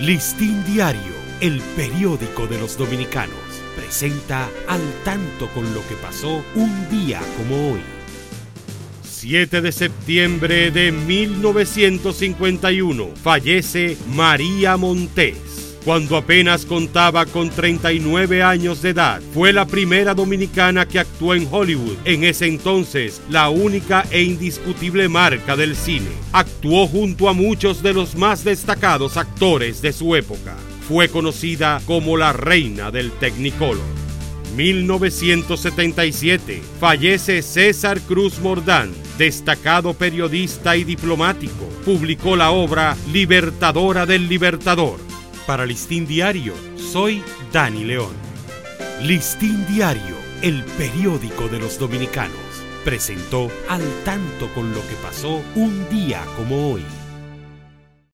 Listín Diario, el periódico de los dominicanos, presenta al tanto con lo que pasó un día como hoy. 7 de septiembre de 1951 fallece María Montés. Cuando apenas contaba con 39 años de edad, fue la primera dominicana que actuó en Hollywood, en ese entonces la única e indiscutible marca del cine. Actuó junto a muchos de los más destacados actores de su época. Fue conocida como la reina del Technicolor. 1977 fallece César Cruz Mordán, destacado periodista y diplomático. Publicó la obra Libertadora del Libertador para Listín Diario, soy Dani León. Listín Diario, el periódico de los dominicanos, presentó al tanto con lo que pasó un día como hoy.